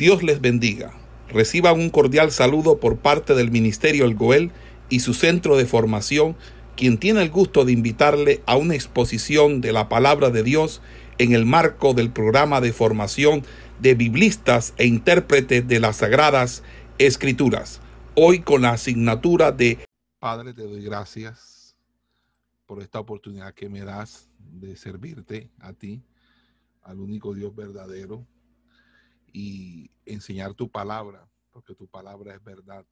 Dios les bendiga. Reciban un cordial saludo por parte del Ministerio El Goel y su centro de formación, quien tiene el gusto de invitarle a una exposición de la palabra de Dios en el marco del programa de formación de biblistas e intérpretes de las Sagradas Escrituras. Hoy con la asignatura de Padre, te doy gracias por esta oportunidad que me das de servirte a ti, al único Dios verdadero, y enseñar tu palabra, porque tu palabra es verdad.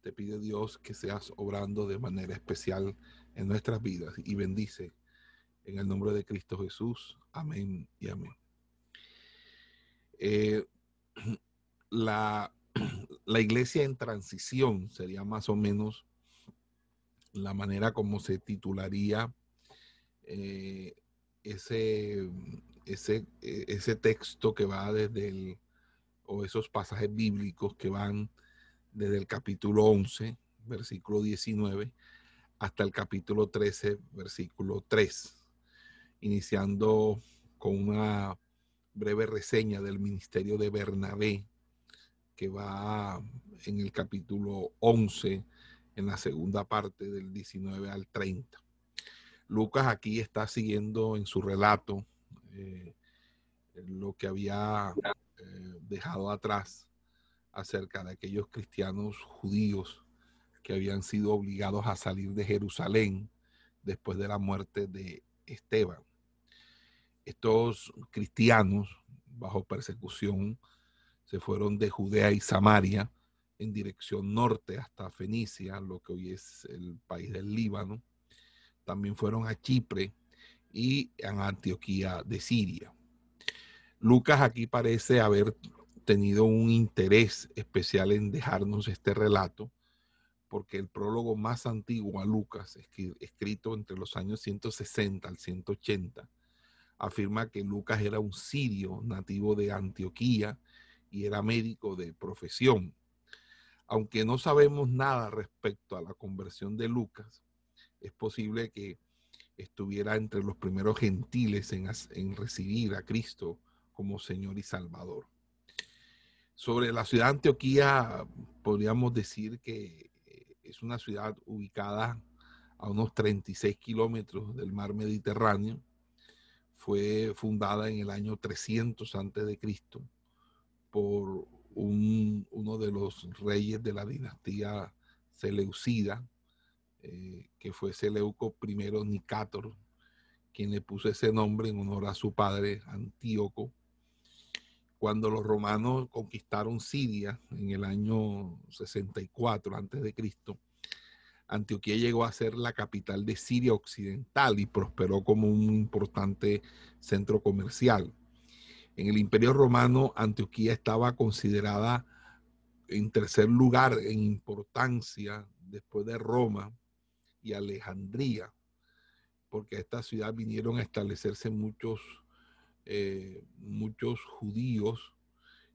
Te pide Dios que seas obrando de manera especial en nuestras vidas y bendice en el nombre de Cristo Jesús. Amén y amén. Eh, la, la, iglesia en transición sería más o menos la manera como se titularía eh, ese, ese, ese texto que va desde el o esos pasajes bíblicos que van desde el capítulo 11, versículo 19, hasta el capítulo 13, versículo 3, iniciando con una breve reseña del ministerio de Bernabé, que va en el capítulo 11, en la segunda parte del 19 al 30. Lucas aquí está siguiendo en su relato eh, lo que había eh, dejado atrás acerca de aquellos cristianos judíos que habían sido obligados a salir de Jerusalén después de la muerte de Esteban. Estos cristianos, bajo persecución, se fueron de Judea y Samaria en dirección norte hasta Fenicia, lo que hoy es el país del Líbano. También fueron a Chipre y a Antioquía de Siria. Lucas aquí parece haber tenido un interés especial en dejarnos este relato, porque el prólogo más antiguo a Lucas, escrito entre los años 160 al 180, afirma que Lucas era un sirio nativo de Antioquía y era médico de profesión. Aunque no sabemos nada respecto a la conversión de Lucas, es posible que estuviera entre los primeros gentiles en, en recibir a Cristo como Señor y Salvador. Sobre la ciudad de Antioquía, podríamos decir que eh, es una ciudad ubicada a unos 36 kilómetros del mar Mediterráneo. Fue fundada en el año 300 antes de Cristo por uno de los reyes de la dinastía Seleucida, eh, que fue Seleuco I Nicátor, quien le puso ese nombre en honor a su padre Antíoco cuando los romanos conquistaron Siria en el año 64 antes de Cristo, Antioquía llegó a ser la capital de Siria occidental y prosperó como un importante centro comercial. En el Imperio Romano, Antioquía estaba considerada en tercer lugar en importancia después de Roma y Alejandría, porque a esta ciudad vinieron a establecerse muchos eh, muchos judíos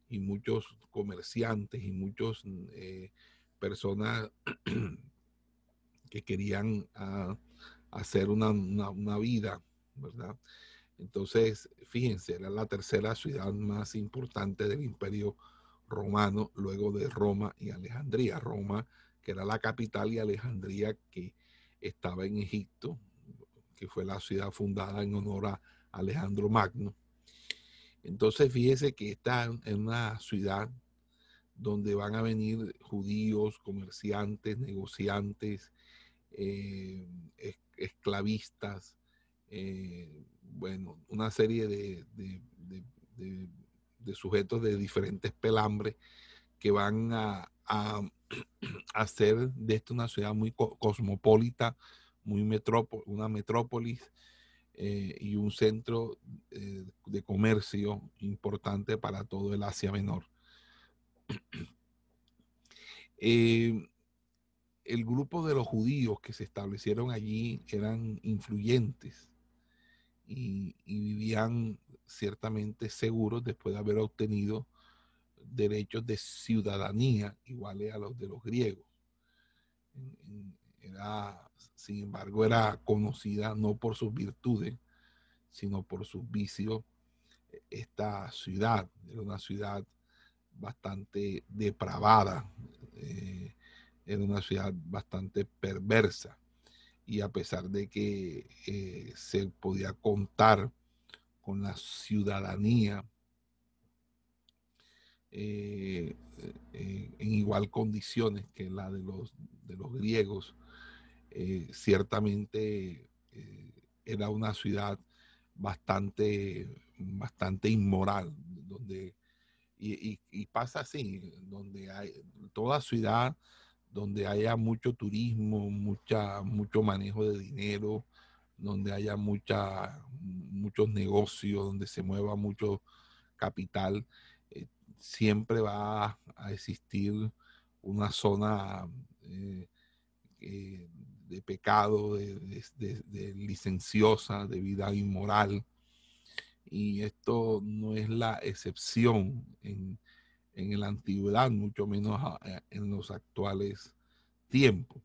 y muchos comerciantes y muchas eh, personas que querían ah, hacer una, vida, ¿verdad? Entonces, fíjense, era la tercera ciudad más importante del imperio romano, luego de Roma y Alejandría. Roma, que era la capital, y Alejandría, que estaba en Egipto, que fue la ciudad fundada en honor a Alejandro Magno. Entonces, fíjese que está en una ciudad donde van a venir judíos, comerciantes, negociantes, eh, esclavistas, eh, bueno, una serie de, sujetos de diferentes pelambres que van a, hacer de esto una ciudad muy cosmopolita, muy una metrópolis eh, y un centro eh, de comercio importante para todo el Asia Menor. Eh, el grupo de los judíos que se establecieron allí eran influyentes y, vivían ciertamente seguros después de haber obtenido derechos de ciudadanía iguales a los de los griegos. Era sin embargo, era conocida no por sus virtudes, sino por sus vicios. Esta ciudad era una ciudad bastante depravada, eh, era una ciudad bastante perversa. Y a pesar de que eh, se podía contar con la ciudadanía en igual condiciones que la de los, de los griegos, ciertamente era una ciudad bastante, bastante inmoral, donde, y, pasa así, donde hay toda ciudad donde haya mucho turismo, mucha, mucho manejo de dinero, donde haya mucha, muchos negocios, donde se mueva mucho capital, eh, siempre va a existir una zona eh, eh, de pecado, de, licenciosa, de vida inmoral. Y esto no es la excepción en, la antigüedad, mucho menos en los actuales tiempos.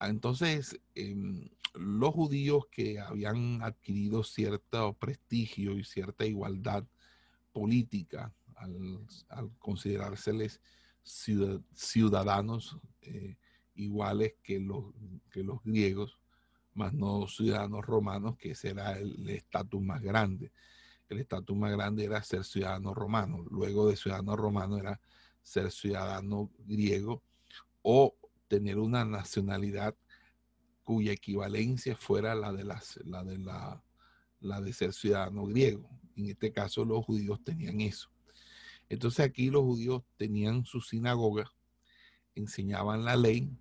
Entonces, em, los judíos que habían adquirido cierto prestigio y cierta igualdad política al, considerárseles ciudadanos eh, iguales que los, que los griegos, más no ciudadanos romanos, que ese era el estatus más grande. El estatus más grande era ser ciudadano romano. Luego de ciudadano romano era ser ciudadano griego o tener una nacionalidad cuya equivalencia fuera la de, la, la de ser ciudadano griego. En este caso los judíos tenían eso. Entonces aquí los judíos tenían su sinagoga, enseñaban la ley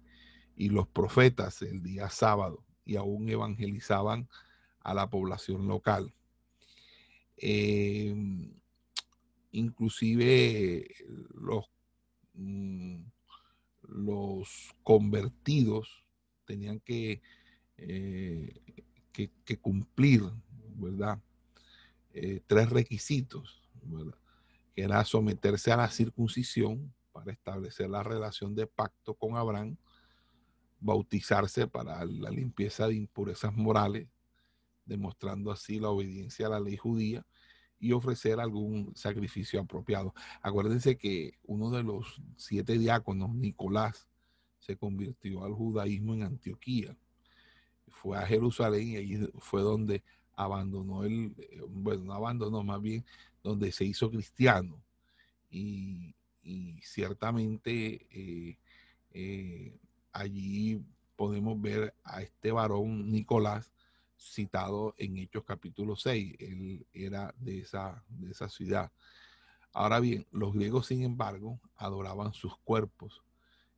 y los profetas el día sábado y aún evangelizaban a la población local. Em, inclusive los, mm, los convertidos tenían que, eh, que, cumplir, ¿verdad? Eh, tres requisitos, que era someterse a la circuncisión para establecer la relación de pacto con Abraham, bautizarse para la limpieza de impurezas morales, demostrando así la obediencia a la ley judía y ofrecer algún sacrificio apropiado. Acuérdense que uno de los siete diáconos, Nicolás, se convirtió al judaísmo en Antioquía. Fue a Jerusalén y allí fue donde abandonó el, bueno, no abandonó, más bien donde se hizo cristiano. Y, ciertamente eh, eh, allí podemos ver a este varón Nicolás citado en Hechos capítulo 6. Él era de esa, de esa ciudad. Ahora bien, los griegos, sin embargo, adoraban sus cuerpos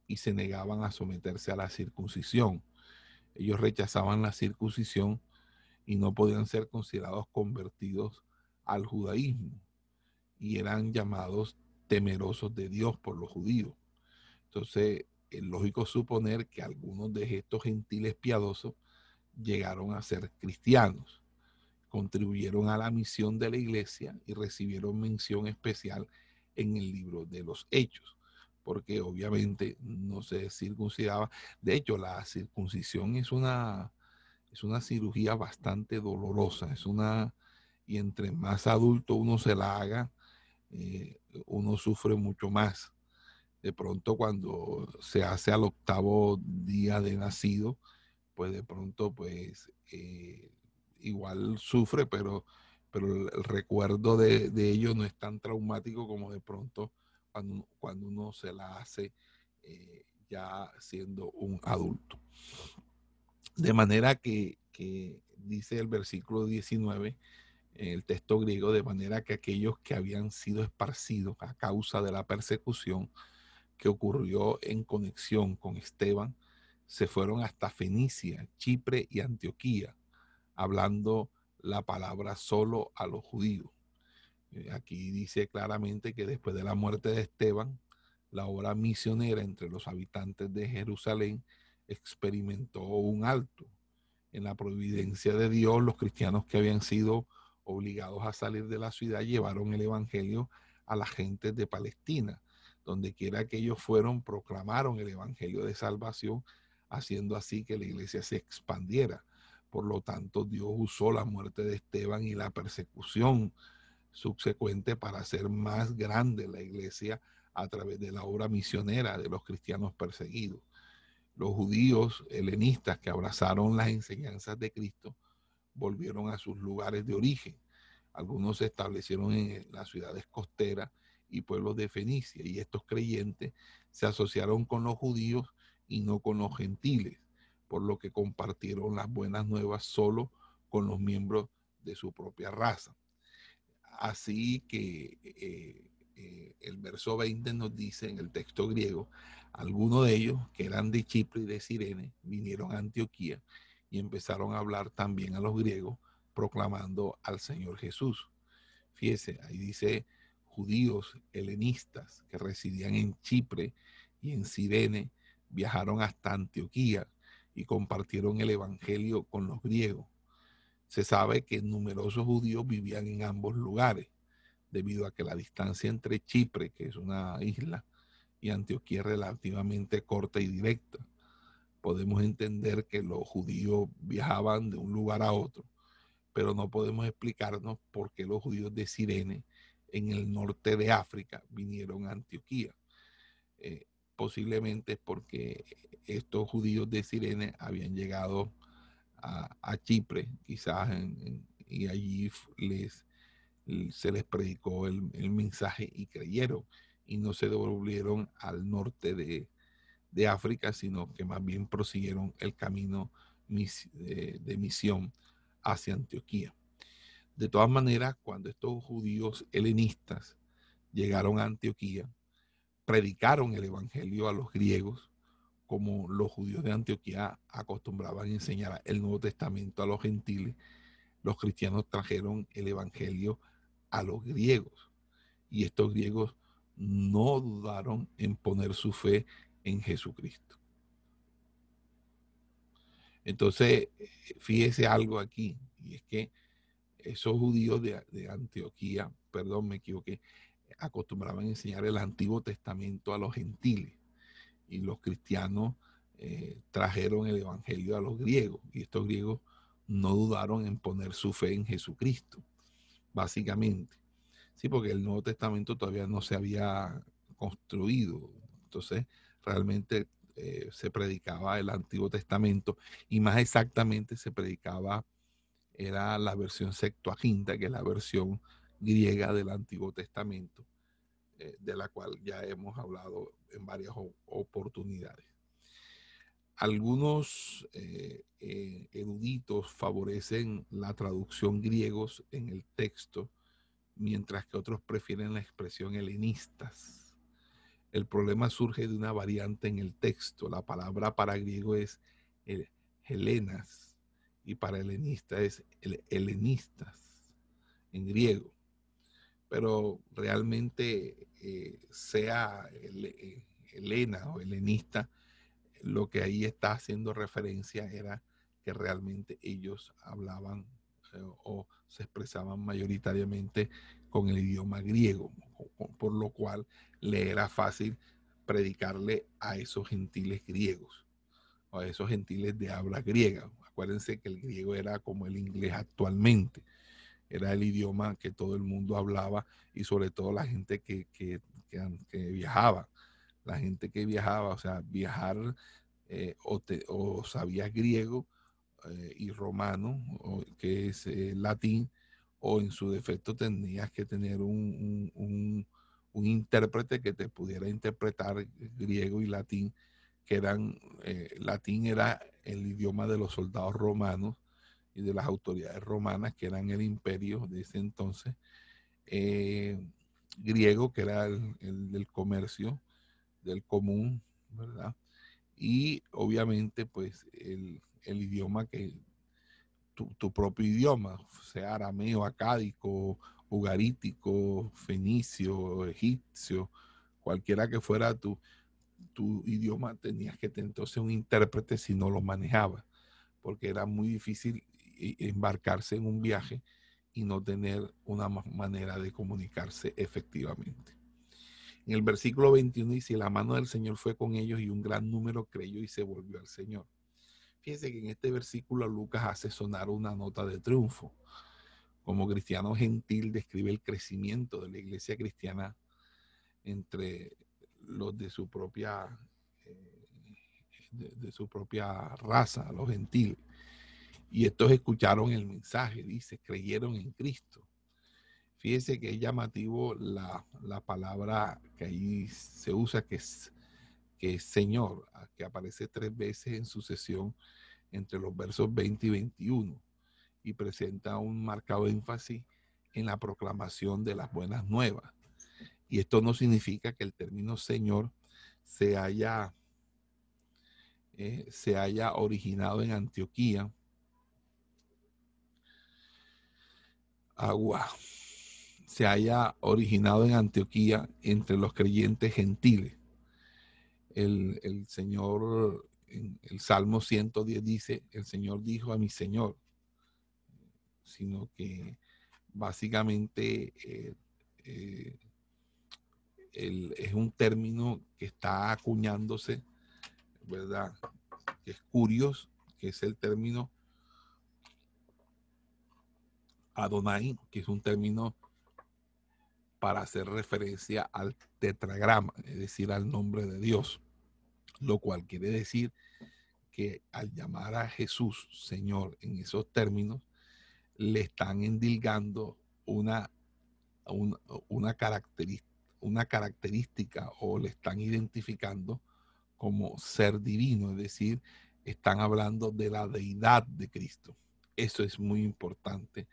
y se negaban a someterse a la circuncisión. Ellos rechazaban la circuncisión y no podían ser considerados convertidos al judaísmo y eran llamados temerosos de Dios por los judíos. Entonces, es lógico suponer que algunos de estos gentiles piadosos llegaron a ser cristianos, contribuyeron a la misión de la iglesia y recibieron mención especial en el libro de los hechos, porque obviamente no se circuncidaba. De hecho, la circuncisión es una, es una cirugía bastante dolorosa, es una, y entre más adulto uno se la haga, eh, uno sufre mucho más de pronto cuando se hace al octavo día de nacido, pues de pronto pues eh, igual sufre, pero, pero el recuerdo de, ello no es tan traumático como de pronto cuando, cuando uno se la hace eh, ya siendo un adulto. De manera que, que dice el versículo 19, en el texto griego, de manera que aquellos que habían sido esparcidos a causa de la persecución, que ocurrió en conexión con Esteban, se fueron hasta Fenicia, Chipre y Antioquía, hablando la palabra solo a los judíos. Eh, aquí dice claramente que después de la muerte de Esteban, la obra misionera entre los habitantes de Jerusalén experimentó un alto. En la providencia de Dios, los cristianos que habían sido obligados a salir de la ciudad llevaron el Evangelio a la gente de Palestina donde quiera que ellos fueron, proclamaron el Evangelio de salvación, haciendo así que la iglesia se expandiera. Por lo tanto, Dios usó la muerte de Esteban y la persecución subsecuente para hacer más grande la iglesia a través de la obra misionera de los cristianos perseguidos. Los judíos helenistas que abrazaron las enseñanzas de Cristo volvieron a sus lugares de origen. Algunos se establecieron en las ciudades costeras y pueblos de Fenicia y estos creyentes se asociaron con los judíos y no con los gentiles, por lo que compartieron las buenas nuevas solo con los miembros de su propia raza. Así que eh, eh, el verso 20 nos dice en el texto griego, algunos de ellos que eran de Chipre y de Sirene vinieron a Antioquía y empezaron a hablar también a los griegos, proclamando al Señor Jesús. Fíjese, ahí dice judíos helenistas que residían en Chipre y en Sirene, viajaron hasta Antioquía y compartieron el Evangelio con los griegos. Se sabe que numerosos judíos vivían en ambos lugares, debido a que la distancia entre Chipre, que es una isla, y Antioquía es relativamente corta y directa. Podemos entender que los judíos viajaban de un lugar a otro, pero no podemos explicarnos por qué los judíos de Sirene, en el norte de África, vinieron a Antioquía. Eh, posiblemente porque estos judíos de Sirene habían llegado a, Chipre, quizás, y allí se les predicó el, mensaje y creyeron, y no se devolvieron al norte de, África, sino que más bien prosiguieron el camino de, de misión hacia Antioquía. De todas maneras, cuando estos judíos helenistas llegaron a Antioquía, predicaron el evangelio a los griegos, como los judíos de Antioquía acostumbraban a enseñar el Nuevo Testamento a los gentiles, los cristianos trajeron el Evangelio a los griegos. Y estos griegos no dudaron en poner su fe en Jesucristo. Entonces, fíjese algo aquí, y es que esos judíos de, de Antioquía, perdón, me equivoqué, acostumbraban a enseñar el Antiguo Testamento a los gentiles y los cristianos eh, trajeron el Evangelio a los griegos y estos griegos no dudaron en poner su fe en Jesucristo, básicamente. Sí, porque el Nuevo Testamento todavía no se había construido. Entonces, realmente eh, se predicaba el Antiguo Testamento y más exactamente se predicaba, era la versión Septuaginta, que es la versión griega del Antiguo Testamento, eh, de la cual ya hemos hablado en varias oportunidades. Algunos eh, eh, eruditos favorecen la traducción griegos en el texto, mientras que otros prefieren la expresión helenistas. El problema surge de una variante en el texto. La palabra para griego es el helenas y para helenista es el helenistas en griego pero realmente eh, sea eh, Helena o helenista, lo que ahí está haciendo referencia era que realmente ellos hablaban eh, o se expresaban mayoritariamente con el idioma griego, por lo cual le era fácil predicarle a esos gentiles griegos o a esos gentiles de habla griega. Acuérdense que el griego era como el inglés actualmente era el idioma que todo el mundo hablaba y sobre todo la gente que, viajaba. La gente que viajaba, o sea, viajar eh, o, sabías griego eh, y romano, que es eh, latín, o en su defecto tenías que tener un, un, intérprete que te pudiera interpretar griego y latín, que eran, latín era el idioma de los soldados romanos y de las autoridades romanas, que eran el imperio de ese entonces, eh, griego, que era el, del comercio, del común, ¿verdad? Y obviamente, pues, el, idioma que, tu, propio idioma, sea arameo, acádico, ugarítico, fenicio, egipcio, cualquiera que fuera tu, tu idioma, tenías que tener entonces un intérprete si no lo manejabas, porque era muy difícil embarcarse en un viaje y no tener una manera de comunicarse efectivamente. En el versículo 21 dice, la mano del Señor fue con ellos y un gran número creyó y se volvió al Señor. Fíjense que en este versículo Lucas hace sonar una nota de triunfo, como cristiano gentil describe el crecimiento de la iglesia cristiana entre los de su propia eh, de, su propia raza, los gentiles. Y estos escucharon el mensaje, dice, creyeron en Cristo. Fíjese que es llamativo la, palabra que ahí se usa, que es, que es Señor, que aparece tres veces en sucesión entre los versos 20 y 21 y presenta un marcado énfasis en la proclamación de las buenas nuevas. Y esto no significa que el término Señor se haya, eh, se haya originado en Antioquía. Agua. Se haya originado en Antioquía entre los creyentes gentiles. El, el Señor, en el Salmo 110 dice, el Señor dijo a mi Señor, sino que básicamente eh, eh, es un término que está acuñándose, ¿verdad? Que es curioso, que es el término Adonai, que es un término para hacer referencia al tetragrama, es decir, al nombre de Dios, lo cual quiere decir que al llamar a Jesús Señor en esos términos, le están endilgando una, característica, una característica o le están identificando como ser divino, es decir, están hablando de la deidad de Cristo. Eso es muy importante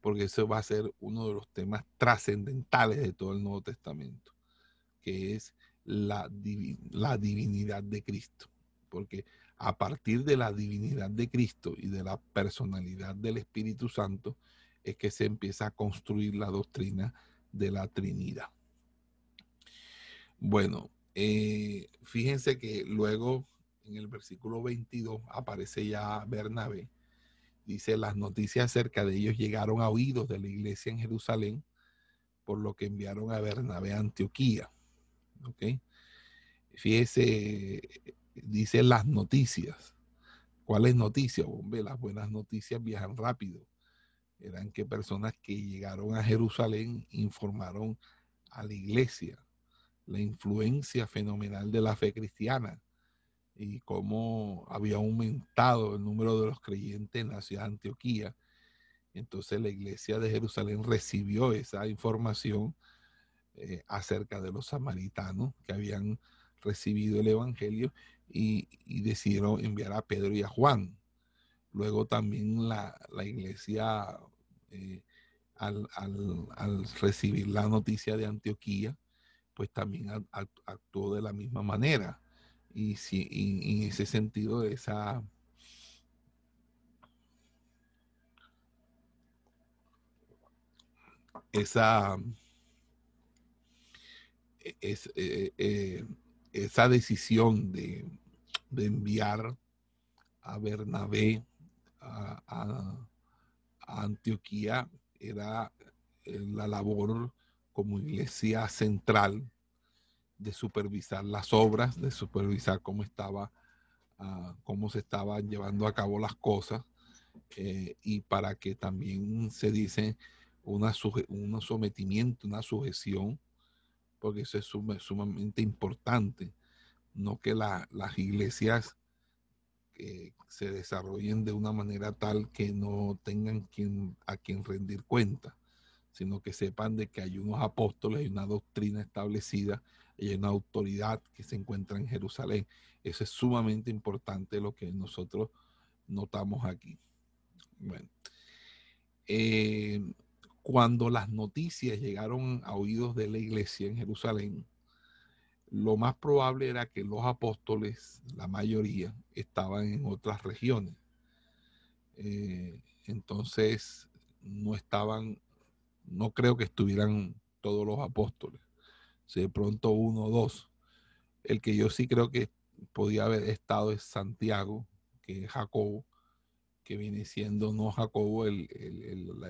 porque eso va a ser uno de los temas trascendentales de todo el Nuevo Testamento, que es la, la divinidad de Cristo. Porque a partir de la divinidad de Cristo y de la personalidad del Espíritu Santo, es que se empieza a construir la doctrina de la Trinidad. Bueno, eh, fíjense que luego en el versículo 22 aparece ya Bernabé. Dice, las noticias acerca de ellos llegaron a oídos de la iglesia en Jerusalén, por lo que enviaron a Bernabé a Antioquía. ¿Ok? Fíjese, dice las noticias. ¿Cuáles noticias? Hombre, las buenas noticias viajan rápido. Eran que personas que llegaron a Jerusalén informaron a la iglesia la influencia fenomenal de la fe cristiana y cómo había aumentado el número de los creyentes en la ciudad de Antioquía. Entonces la iglesia de Jerusalén recibió esa información eh, acerca de los samaritanos que habían recibido el Evangelio y, decidieron enviar a Pedro y a Juan. Luego también la, iglesia, eh, al, recibir la noticia de Antioquía, pues también actuó de la misma manera. Y, si, en ese sentido, esa... Esa, es, eh, eh, esa decisión de, enviar a Bernabé a, Antioquía era eh, la labor como iglesia central de supervisar las obras, de supervisar cómo estaba, ah, cómo se estaban llevando a cabo las cosas, eh, y para que también se dice una un sometimiento, una sujeción porque eso es sumamente importante. No que las iglesias eh, se desarrollen de una manera tal que no tengan a quien rendir cuenta, sino que sepan de que hay unos apóstoles, hay una doctrina establecida, hay una autoridad que se encuentra en Jerusalén. Eso es sumamente importante lo que nosotros notamos aquí. Bueno. Eh, cuando las noticias llegaron a oídos de la iglesia en Jerusalén, lo más probable era que los apóstoles, la mayoría, estaban en otras regiones. Eh, entonces, no estaban, no creo que estuvieran todos los apóstoles. Si de pronto uno o dos. El que yo sí creo que podía haber estado es Santiago, que es Jacobo, que viene siendo no Jacobo, el,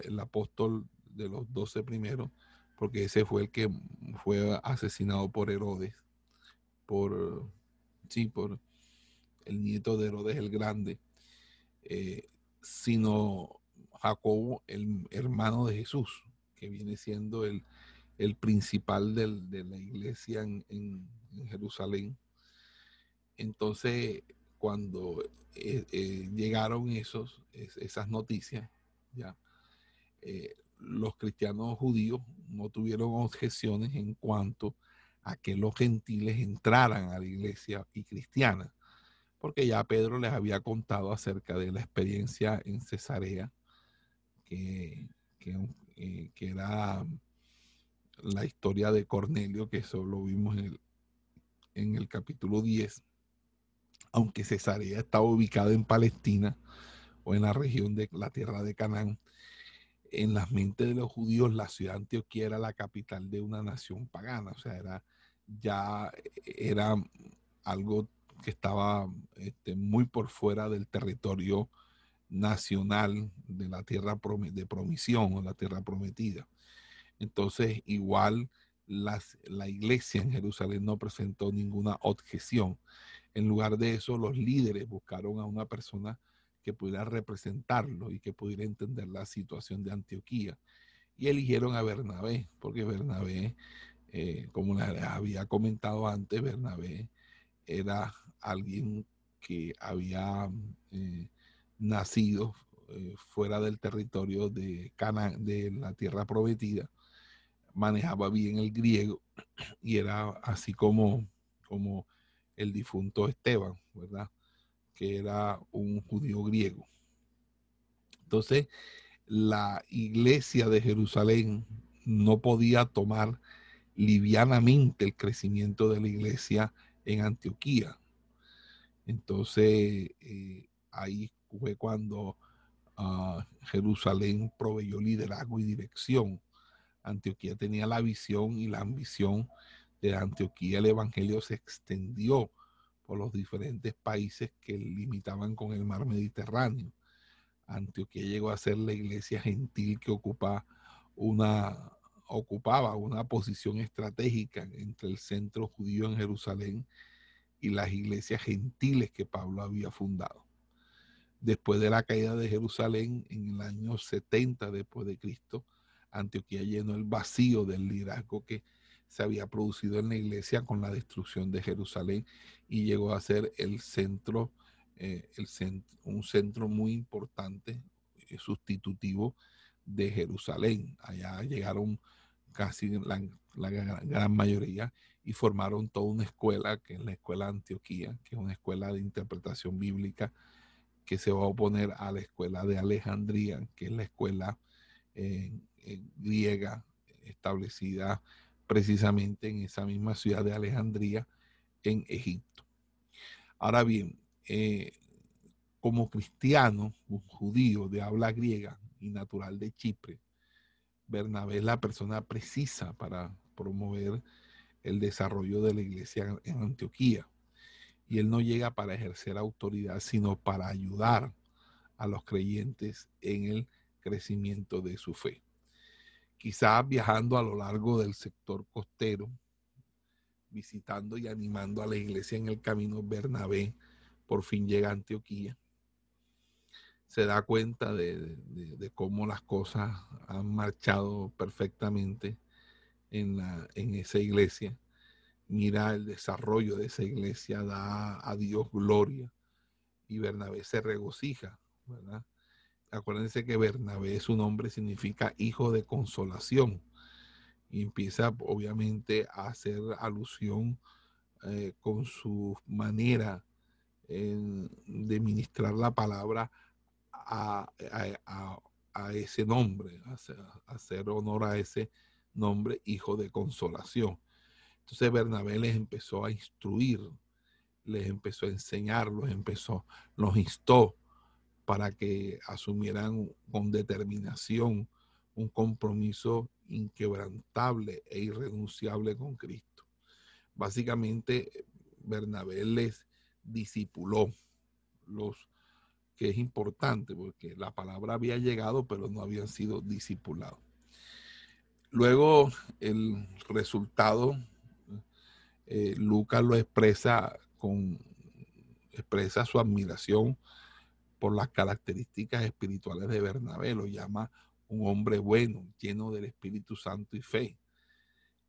el apóstol de los doce primeros, porque ese fue el que fue asesinado por Herodes, por, sí, por el nieto de Herodes el Grande, eh, sino Jacobo, el hermano de Jesús, que viene siendo el, principal de la iglesia en, Jerusalén. Entonces, cuando eh, eh, llegaron esos, esas noticias, ya, eh, los cristianos judíos no tuvieron objeciones en cuanto a que los gentiles entraran a la iglesia y cristiana, porque ya Pedro les había contado acerca de la experiencia en Cesarea, que, que, era la historia de Cornelio, que eso lo vimos en el, en el capítulo 10, aunque Cesarea estaba ubicada en Palestina o en la región de la tierra de Canaán, en las mentes de los judíos la ciudad de Antioquía era la capital de una nación pagana, o sea, era ya era algo que estaba este, muy por fuera del territorio nacional de la tierra de promisión o la tierra prometida. Entonces, igual la iglesia en Jerusalén no presentó ninguna objeción. En lugar de eso, los líderes buscaron a una persona que pudiera representarlo y que pudiera entender la situación de Antioquía. Y eligieron a Bernabé, porque Bernabé, eh, como les había comentado antes, Bernabé era alguien que había eh, nacido eh, fuera del territorio de Cana, de la tierra prometida, manejaba bien el griego y era así como, como el difunto Esteban, ¿verdad? Que era un judío griego. Entonces, la iglesia de Jerusalén no podía tomar livianamente el crecimiento de la iglesia en Antioquía. Entonces, eh, ahí fue cuando ah, Jerusalén proveyó liderazgo y dirección. Antioquía tenía la visión y la ambición de Antioquía. El evangelio se extendió por los diferentes países que limitaban con el mar Mediterráneo. Antioquía llegó a ser la iglesia gentil que ocupa una, ocupaba una posición estratégica entre el centro judío en Jerusalén y las iglesias gentiles que Pablo había fundado después de la caída de Jerusalén en el año 70 después de Cristo, Antioquía llenó el vacío del liderazgo que se había producido en la iglesia con la destrucción de Jerusalén y llegó a ser el centro, eh, el un centro muy importante, eh, sustitutivo de Jerusalén. Allá llegaron casi la, la, gran mayoría y formaron toda una escuela, que es la escuela Antioquía, que es una escuela de interpretación bíblica que se va a oponer a la escuela de Alejandría, que es la escuela eh, eh, griega establecida precisamente en esa misma ciudad de Alejandría, en Egipto. Ahora bien, eh, como cristiano, un judío de habla griega y natural de Chipre, Bernabé es la persona precisa para promover el desarrollo de la iglesia en Antioquía y él no llega para ejercer autoridad, sino para ayudar a los creyentes en el crecimiento de su fe. Quizás viajando a lo largo del sector costero, visitando y animando a la iglesia en el camino Bernabé, por fin llega a Antioquía. Se da cuenta de, cómo las cosas han marchado perfectamente en esa iglesia mira el desarrollo de esa iglesia, da a Dios gloria y Bernabé se regocija, ¿verdad? Acuérdense que Bernabé su nombre significa hijo de consolación y empieza obviamente a hacer alusión eh, con su manera de ministrar la palabra a, ese nombre, a hacer honor a ese nombre, hijo de consolación. Entonces Bernabé les empezó a instruir, les empezó a enseñar, los empezó, los instó para que asumieran con determinación un compromiso inquebrantable e irrenunciable con Cristo. Básicamente, Bernabé les discipuló, los que es importante porque la palabra había llegado, pero no habían sido discipulados. Luego, el resultado eh, Lucas lo expresa con expresa su admiración por las características espirituales de Bernabé, lo llama un hombre bueno, lleno del Espíritu Santo y fe.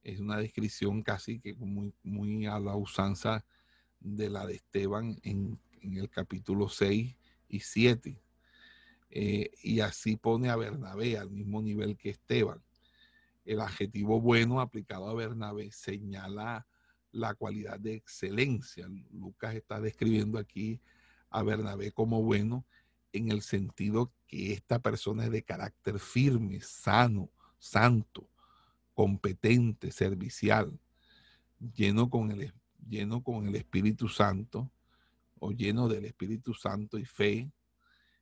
Es una descripción casi que muy, muy a la usanza de la de Esteban en, el capítulo 6 y 7. Eh, y así pone a Bernabé al mismo nivel que Esteban. El adjetivo bueno aplicado a Bernabé señala la cualidad de excelencia. Lucas está describiendo aquí a Bernabé como bueno en el sentido que esta persona es de carácter firme, sano, santo, competente, servicial, lleno con el, lleno con el Espíritu Santo o lleno del Espíritu Santo y fe.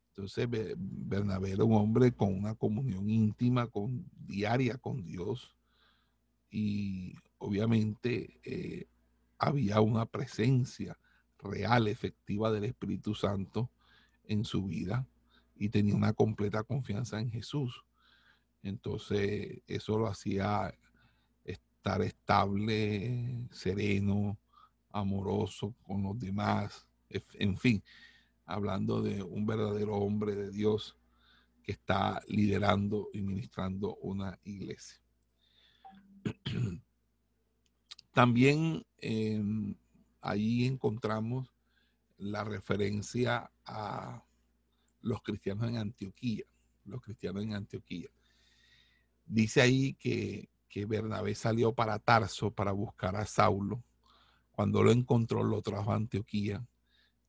Entonces Bernabé era un hombre con una comunión íntima, con, diaria con Dios y obviamente eh, había una presencia real, efectiva del Espíritu Santo en su vida y tenía una completa confianza en Jesús. Entonces, eso lo hacía estar estable, sereno, amoroso con los demás, en fin, hablando de un verdadero hombre de Dios que está liderando y ministrando una iglesia. También em, ahí encontramos la referencia a los cristianos en Antioquía, los cristianos en Antioquía. Dice ahí que, que Bernabé salió para Tarso para buscar a Saulo. Cuando lo encontró, lo trajo a Antioquía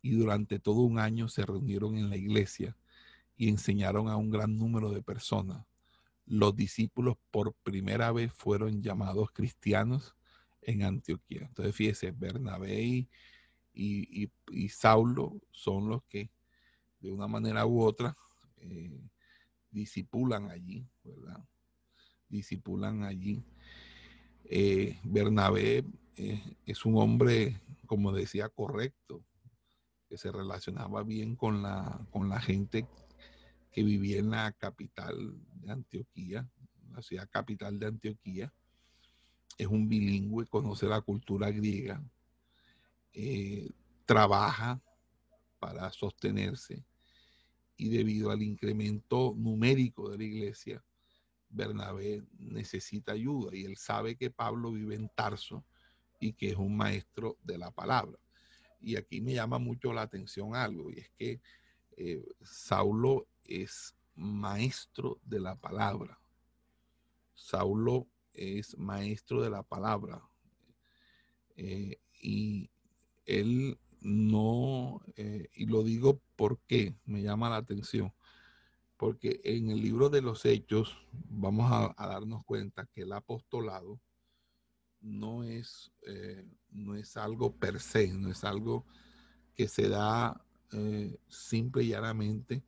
y durante todo un año se reunieron en la iglesia y enseñaron a un gran número de personas. Los discípulos por primera vez fueron llamados cristianos en Antioquía. Entonces, fíjese, Bernabé y, y, Saulo son los que de una manera u otra eh, disipulan allí, ¿verdad? Disipulan allí. Eh, Bernabé eh, es un hombre, como decía, correcto, que se relacionaba bien con la, con la gente que vivía en la capital de Antioquía, la ciudad capital de Antioquía. Es un bilingüe, conoce la cultura griega, eh, trabaja para sostenerse y debido al incremento numérico de la iglesia, Bernabé necesita ayuda y él sabe que Pablo vive en Tarso y que es un maestro de la palabra. Y aquí me llama mucho la atención algo, y es que eh, Saulo es maestro de la palabra. Saulo es maestro de la palabra. Eh, y él no, eh, y lo digo porque me llama la atención, porque en el libro de los hechos vamos a, darnos cuenta que el apostolado no es, eh, no es algo per se, no es algo que se da simple y llanamente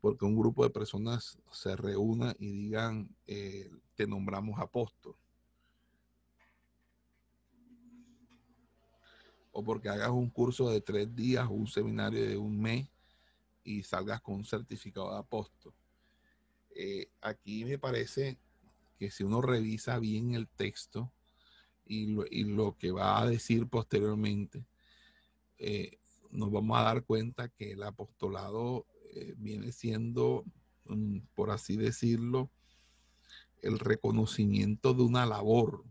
porque un grupo de personas se reúna y digan, te nombramos apóstol. o porque hagas un curso de tres días o un seminario de un mes y salgas con un certificado de apóstol. Eh, aquí me parece que si uno revisa bien el texto y lo, que va a decir posteriormente, eh, nos vamos a dar cuenta que el apostolado eh, viene siendo, mm, por así decirlo, el reconocimiento de una labor,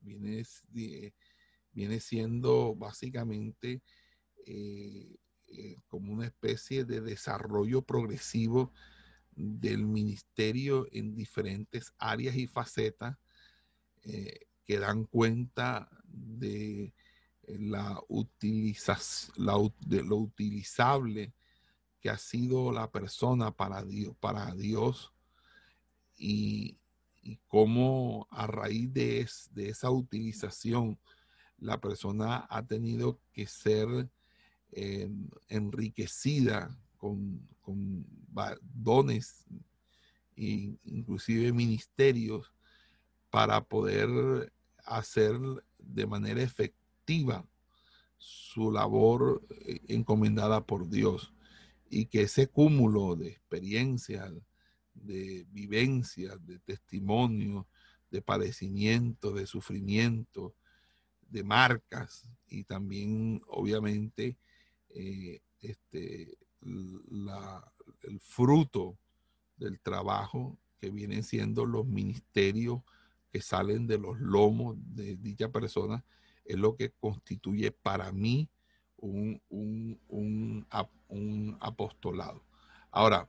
viene viene siendo básicamente eh, eh, como una especie de desarrollo progresivo del ministerio en diferentes áreas y facetas eh, que dan cuenta de la lo utilizable que ha sido la persona para Dios, para Dios y, cómo a raíz de, esa utilización la persona ha tenido que ser eh, enriquecida con, dones e inclusive ministerios para poder hacer de manera efectiva su labor eh, encomendada por Dios. Y que ese cúmulo de experiencias, de vivencias, de testimonios, de padecimiento, de sufrimiento, de marcas y también obviamente eh, este, el fruto del trabajo que vienen siendo los ministerios que salen de los lomos de dicha persona, es lo que constituye para mí un, un, apostolado. Ahora,